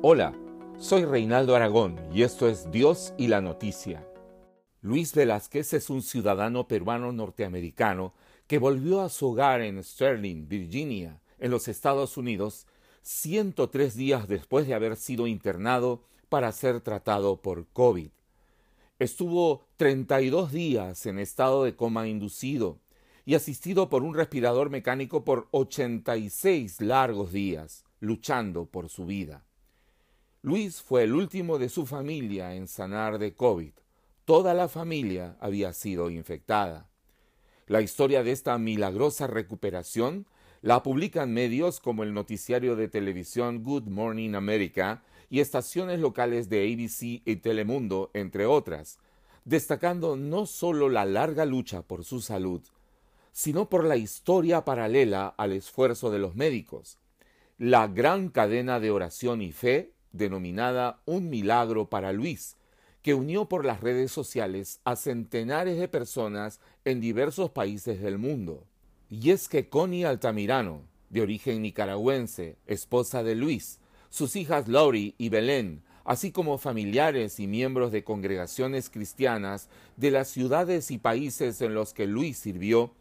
Hola, soy Reinaldo Aragón y esto es Dios y la Noticia. Luis Velázquez es un ciudadano peruano norteamericano que volvió a su hogar en Sterling, Virginia, en los Estados Unidos, 103 días después de haber sido internado para ser tratado por COVID. Estuvo 32 días en estado de coma inducido y asistido por un respirador mecánico por 86 largos días, luchando por su vida. Luis fue el último de su familia en sanar de COVID. Toda la familia había sido infectada. La historia de esta milagrosa recuperación la publican medios como el noticiario de televisión Good Morning America y estaciones locales de ABC y Telemundo, entre otras, destacando no solo la larga lucha por su salud, sino por la historia paralela al esfuerzo de los médicos, la gran cadena de oración y fe denominada Un Milagro para Luis, que unió por las redes sociales a centenares de personas en diversos países del mundo. Y es que Connie Altamirano, de origen nicaragüense, esposa de Luis, sus hijas Lori y Belén, así como familiares y miembros de congregaciones cristianas de las ciudades y países en los que Luis sirvió,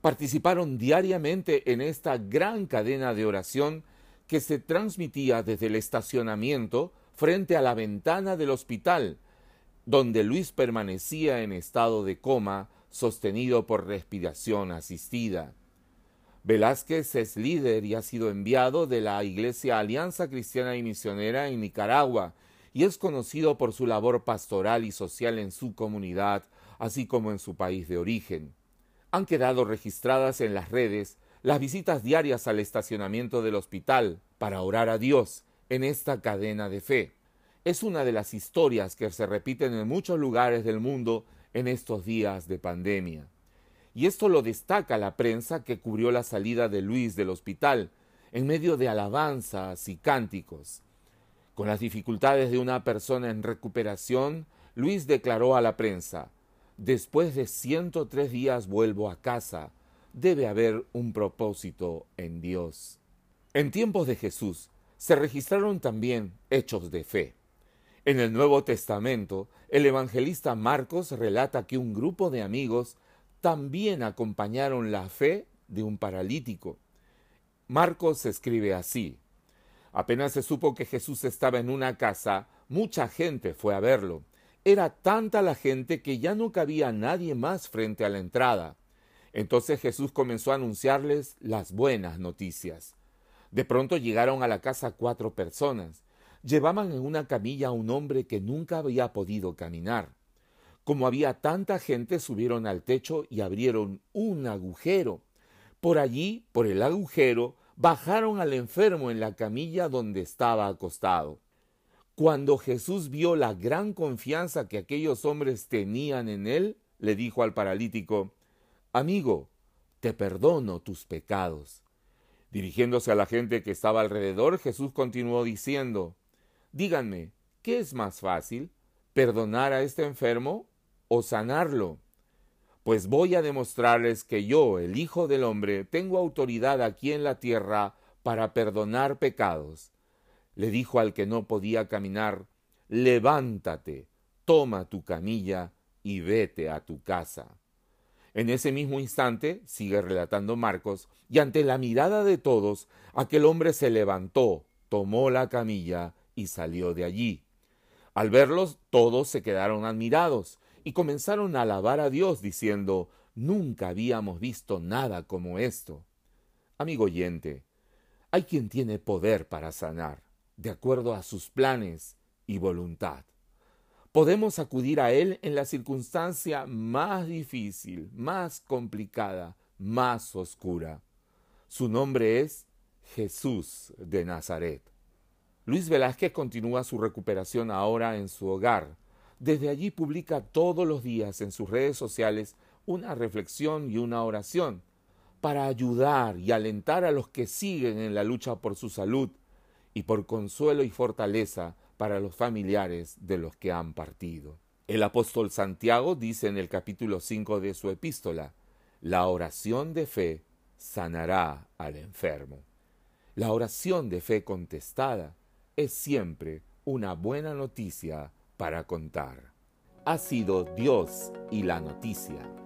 participaron diariamente en esta gran cadena de oración que se transmitía desde el estacionamiento frente a la ventana del hospital, donde Luis permanecía en estado de coma sostenido por respiración asistida. Velázquez es líder y ha sido enviado de la Iglesia Alianza Cristiana y Misionera en Nicaragua y es conocido por su labor pastoral y social en su comunidad, así como en su país de origen. Han quedado registradas en las redes las visitas diarias al estacionamiento del hospital para orar a Dios en esta cadena de fe. Es una de las historias que se repiten en muchos lugares del mundo en estos días de pandemia. Y esto lo destaca la prensa que cubrió la salida de Luis del hospital en medio de alabanzas y cánticos. Con las dificultades de una persona en recuperación, Luis declaró a la prensa, Después de 103 días vuelvo a casa, debe haber un propósito en Dios. En tiempos de Jesús se registraron también hechos de fe. En el Nuevo Testamento, el evangelista Marcos relata que un grupo de amigos también acompañaron la fe de un paralítico. Marcos escribe así, Apenas se supo que Jesús estaba en una casa, mucha gente fue a verlo. Era tanta la gente que ya no cabía nadie más frente a la entrada. Entonces Jesús comenzó a anunciarles las buenas noticias. De pronto llegaron a la casa cuatro personas. Llevaban en una camilla a un hombre que nunca había podido caminar. Como había tanta gente, subieron al techo y abrieron un agujero. Por allí, por el agujero, bajaron al enfermo en la camilla donde estaba acostado. Cuando Jesús vio la gran confianza que aquellos hombres tenían en él, le dijo al paralítico, Amigo, te perdono tus pecados. Dirigiéndose a la gente que estaba alrededor, Jesús continuó diciendo, Díganme, ¿qué es más fácil? ¿Perdonar a este enfermo o sanarlo? Pues voy a demostrarles que yo, el Hijo del Hombre, tengo autoridad aquí en la tierra para perdonar pecados. Le dijo al que no podía caminar, Levántate, toma tu camilla y vete a tu casa. En ese mismo instante, sigue relatando Marcos, y ante la mirada de todos, aquel hombre se levantó, tomó la camilla y salió de allí. Al verlos, todos se quedaron admirados y comenzaron a alabar a Dios, diciendo, Nunca habíamos visto nada como esto. Amigo oyente, hay quien tiene poder para sanar, de acuerdo a sus planes y voluntad podemos acudir a Él en la circunstancia más difícil, más complicada, más oscura. Su nombre es Jesús de Nazaret. Luis Velázquez continúa su recuperación ahora en su hogar. Desde allí publica todos los días en sus redes sociales una reflexión y una oración para ayudar y alentar a los que siguen en la lucha por su salud y por consuelo y fortaleza para los familiares de los que han partido. El apóstol Santiago dice en el capítulo 5 de su epístola, la oración de fe sanará al enfermo. La oración de fe contestada es siempre una buena noticia para contar. Ha sido Dios y la noticia.